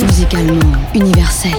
Musicalement universel.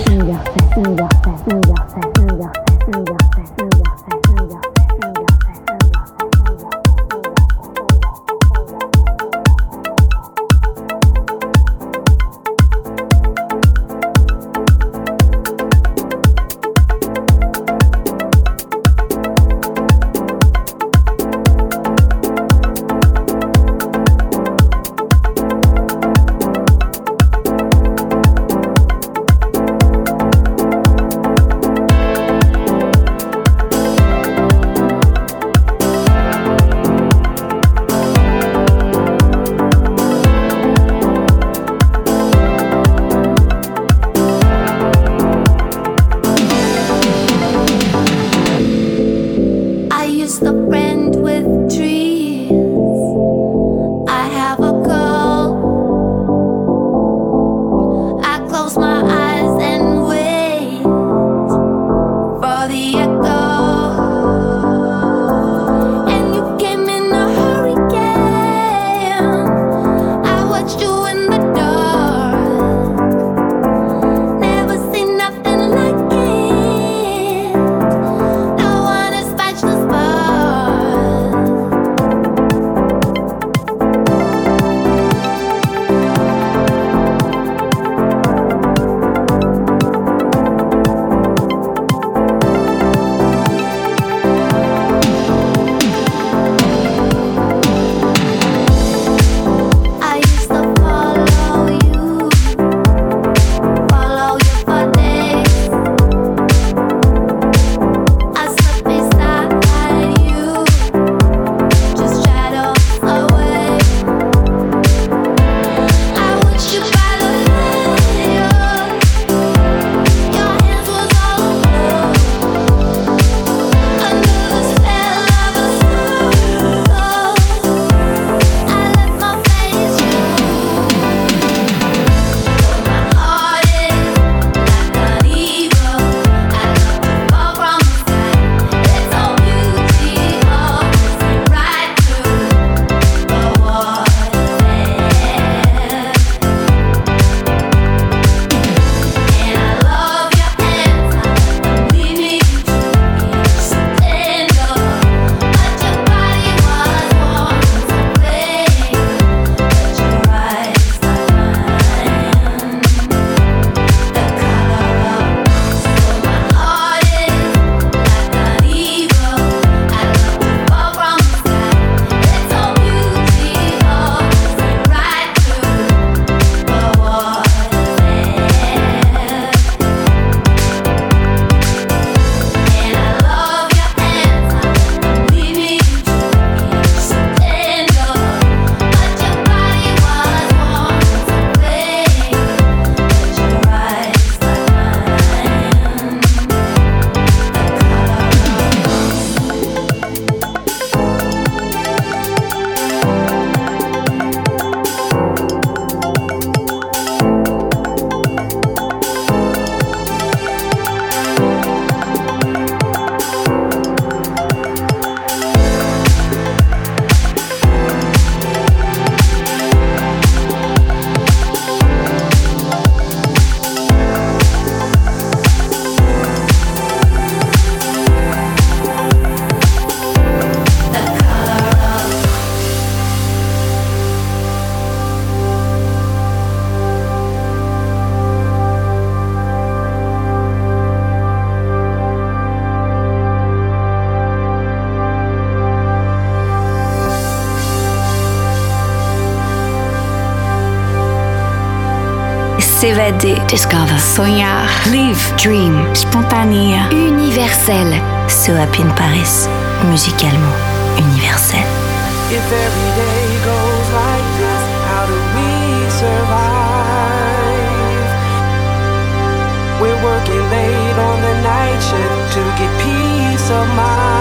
Discover. Sonhar. Live. Dream. Spontanea. Universel. So in Paris. Musicalement universel. If every day goes like this, how do we survive? We're working late on the night to get peace of mind.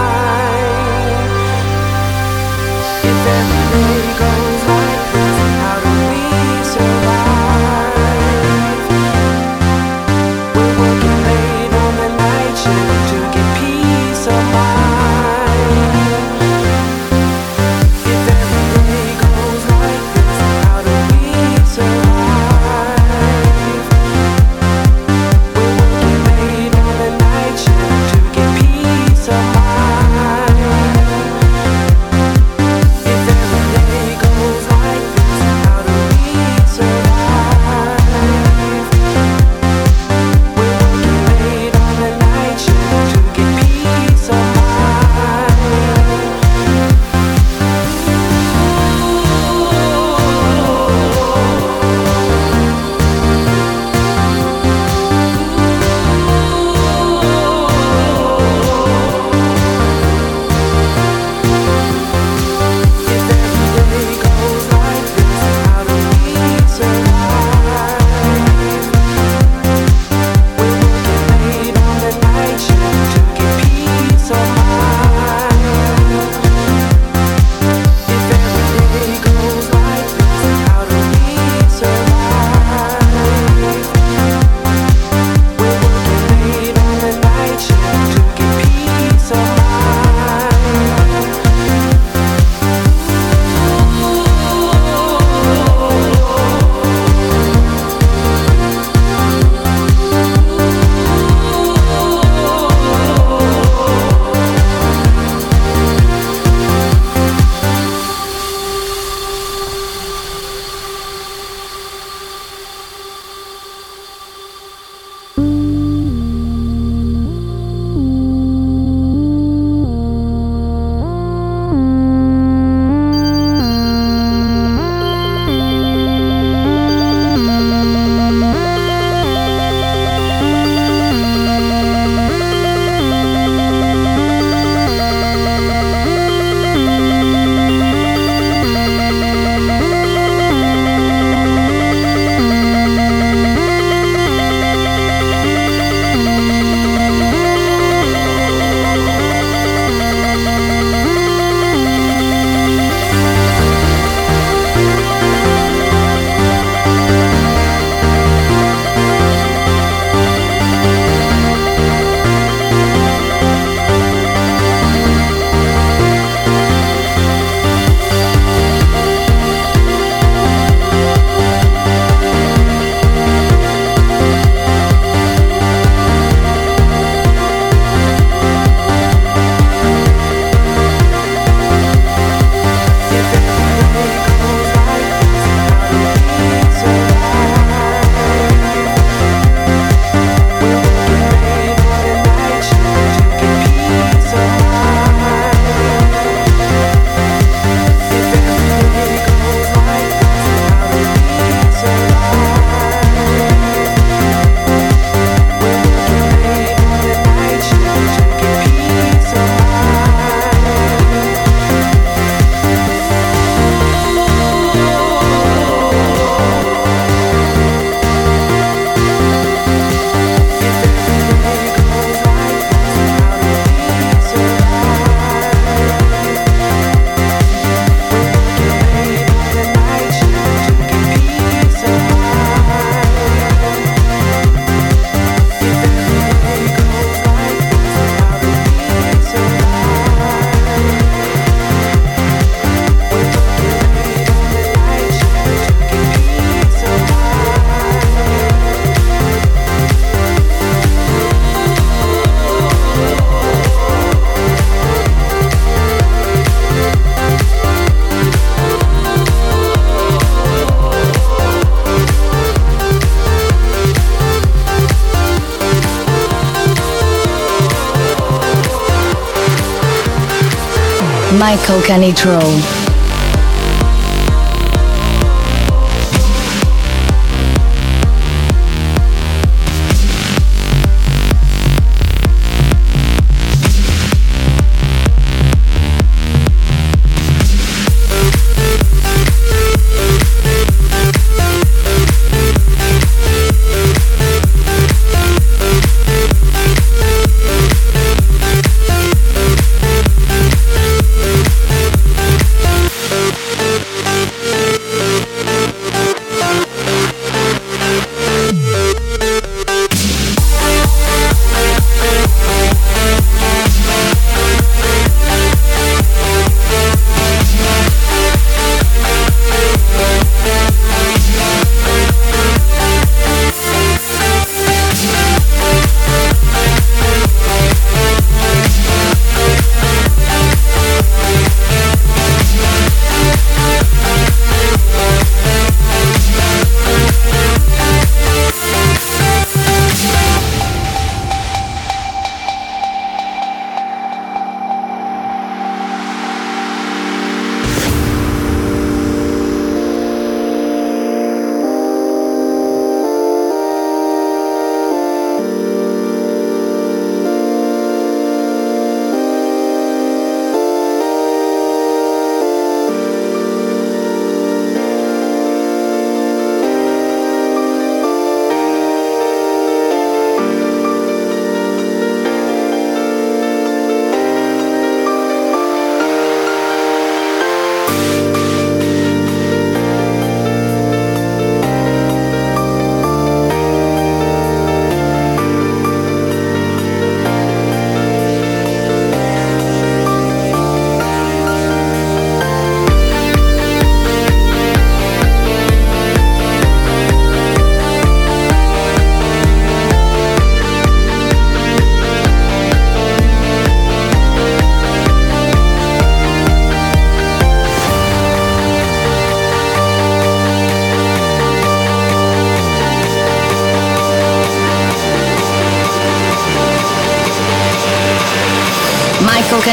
Michael Canitrot.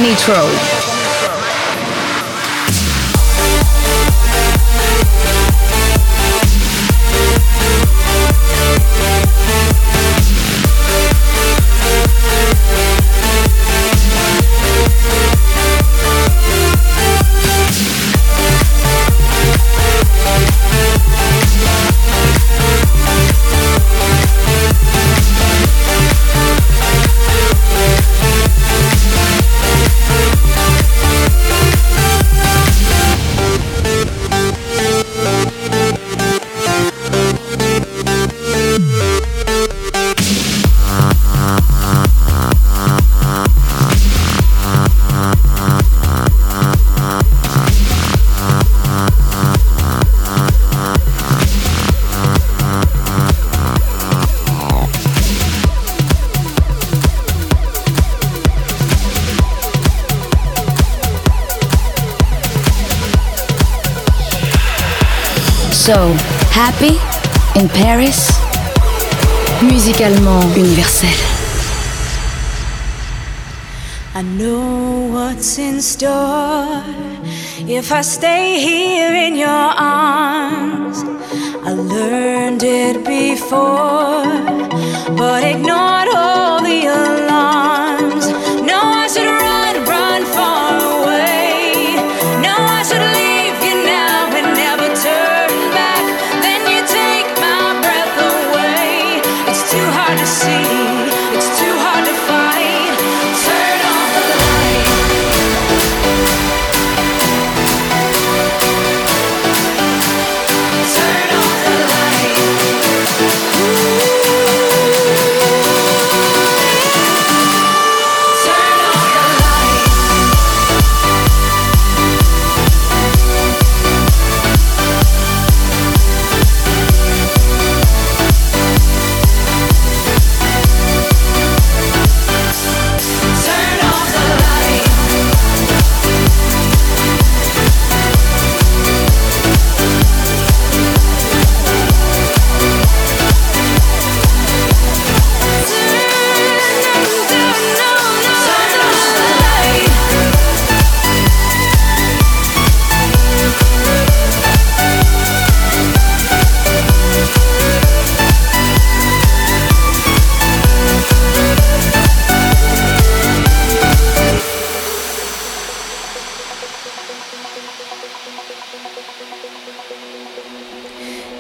Nitro. So, happy in Paris Musicalement universel. I know what's in store if I stay here in your arms. I learned it before, but ignored all.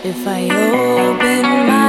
If I open my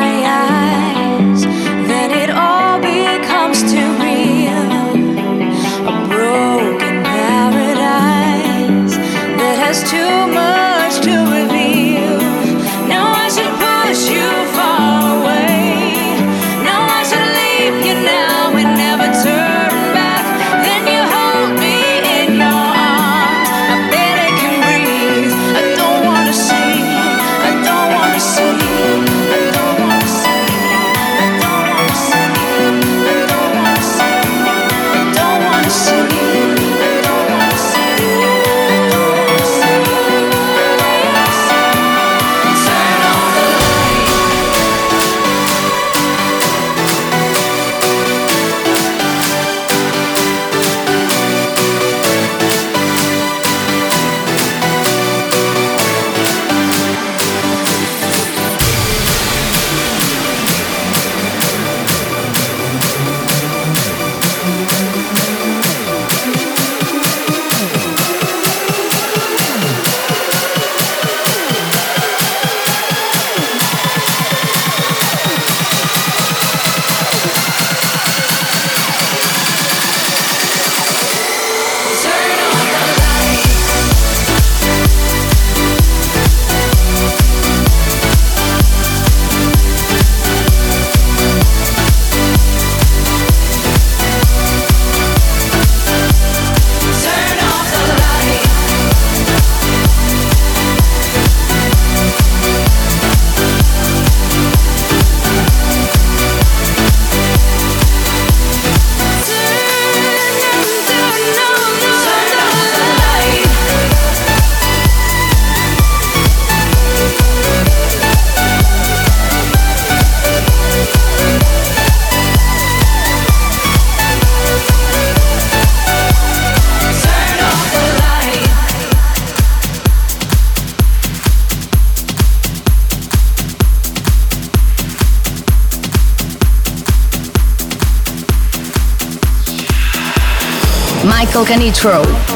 Michael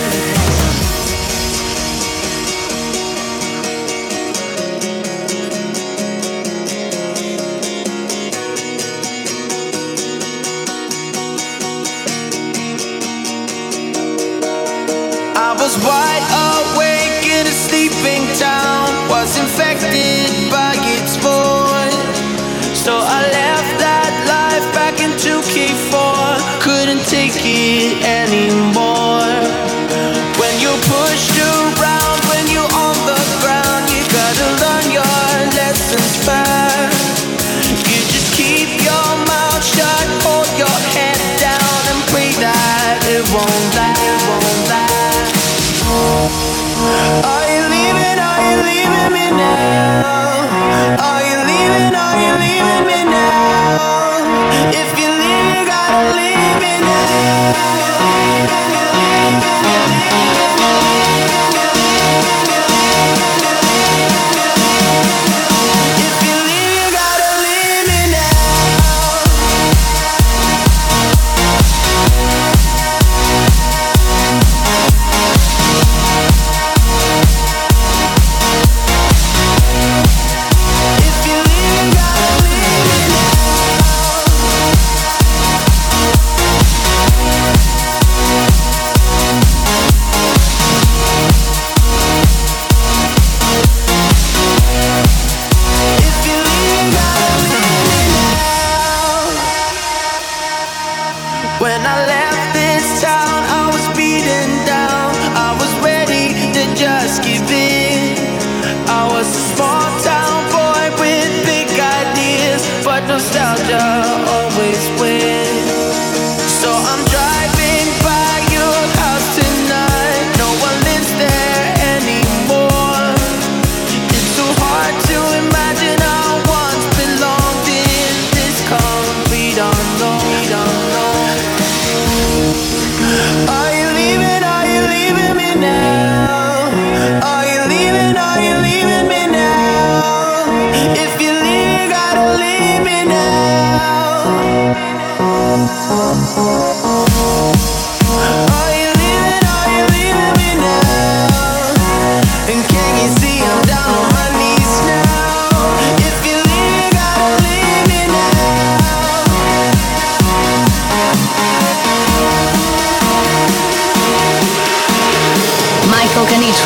Won't lie,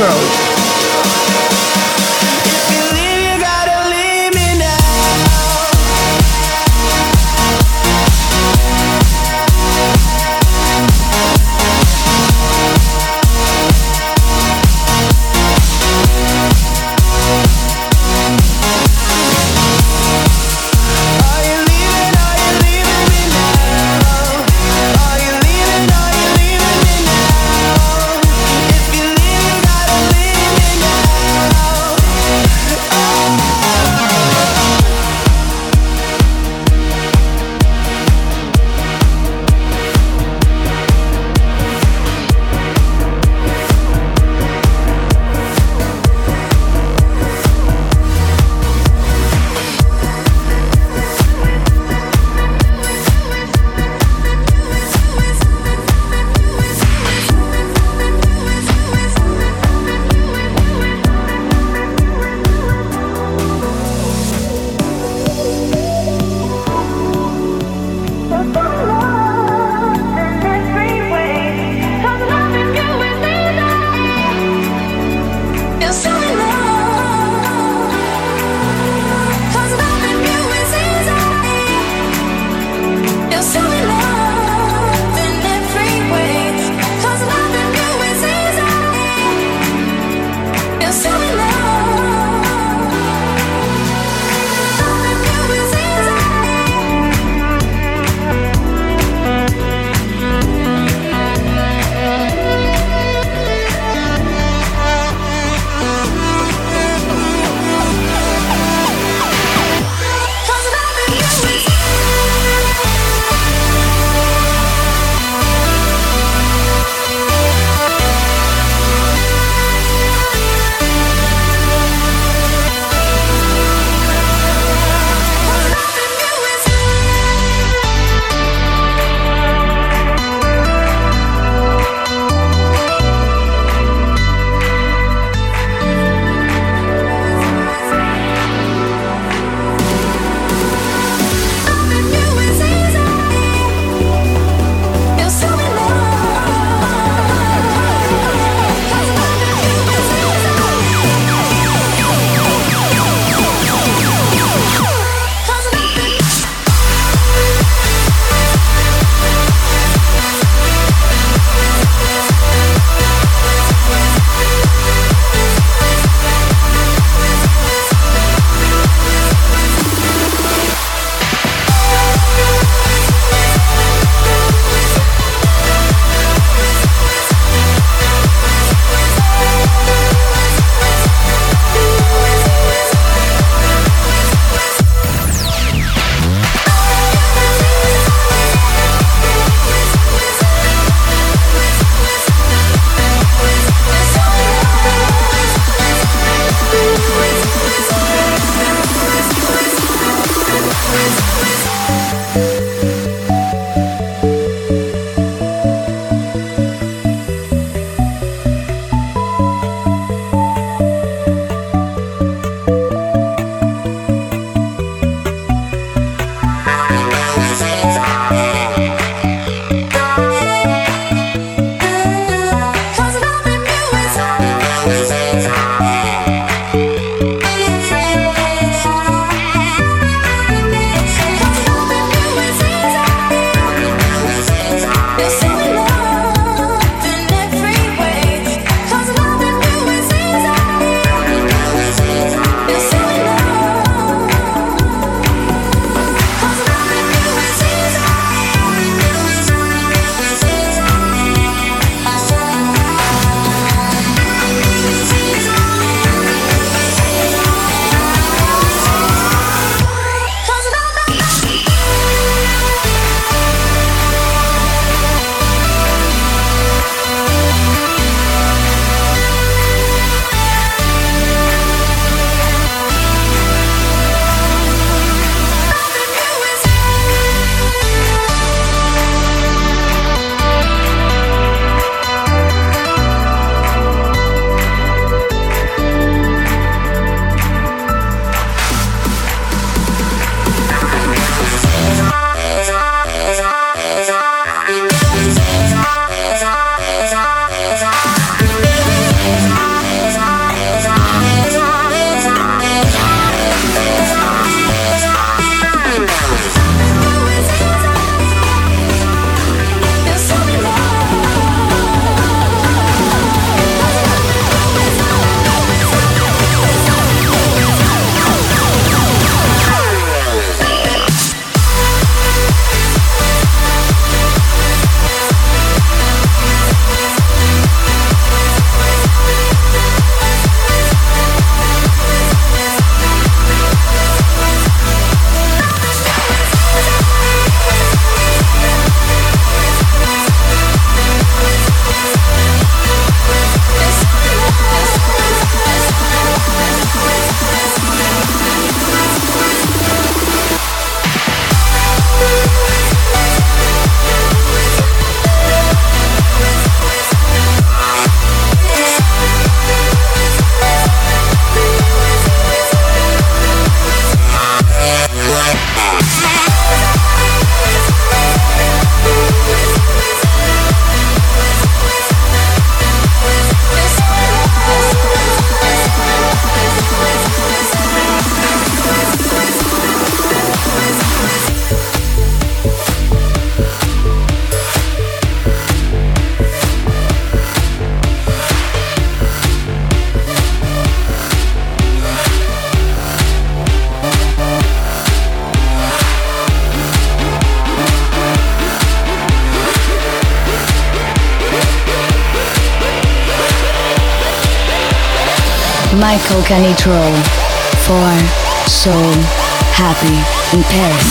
Michael Michael Canitrot for So Happy in Paris.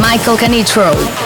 Michael Canitrot.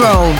for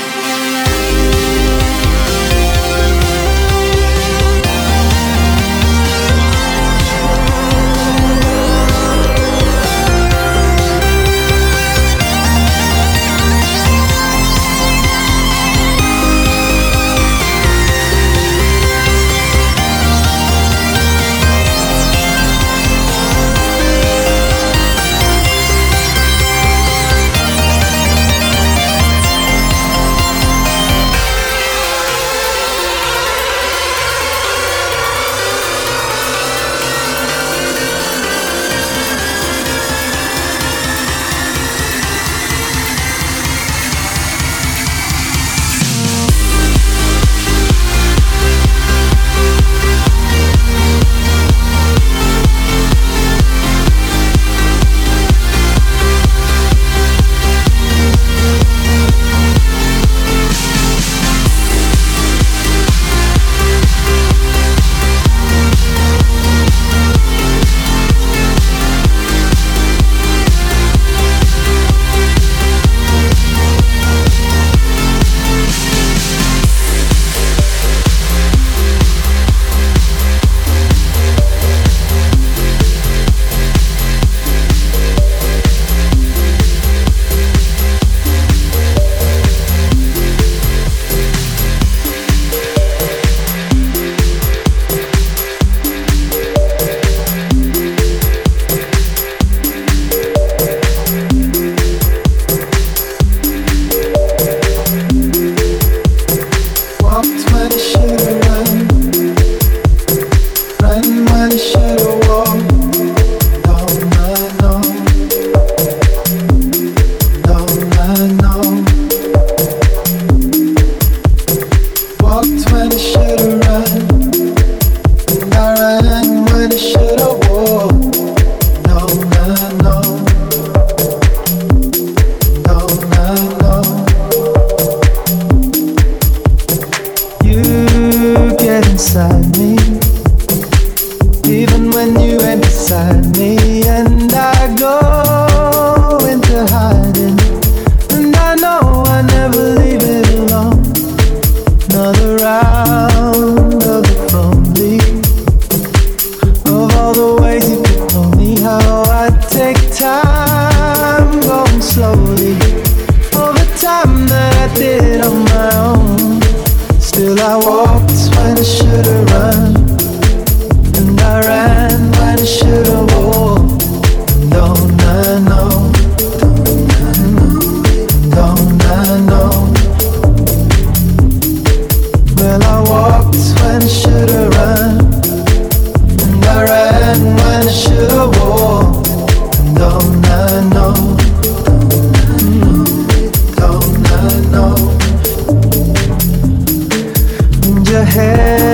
head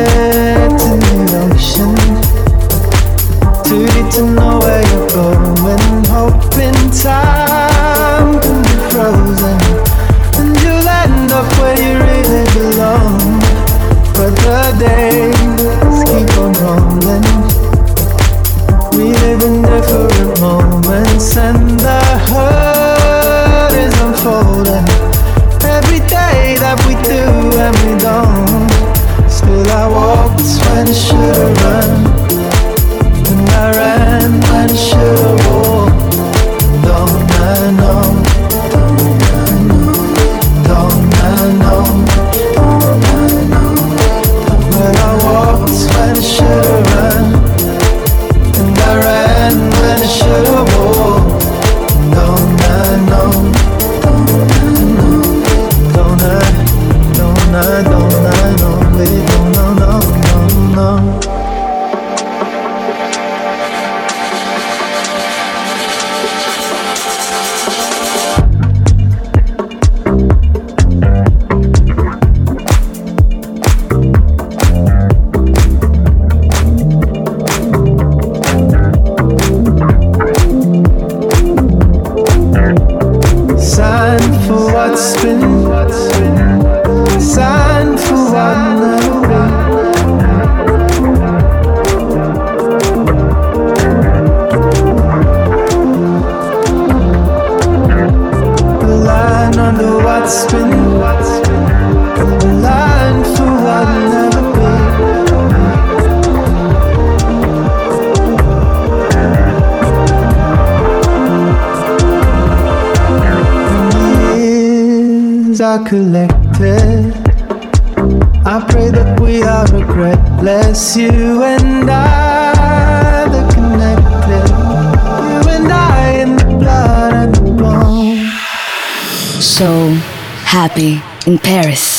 sins are collected. I pray that we are regretless, you and I. You and I. So happy in Paris.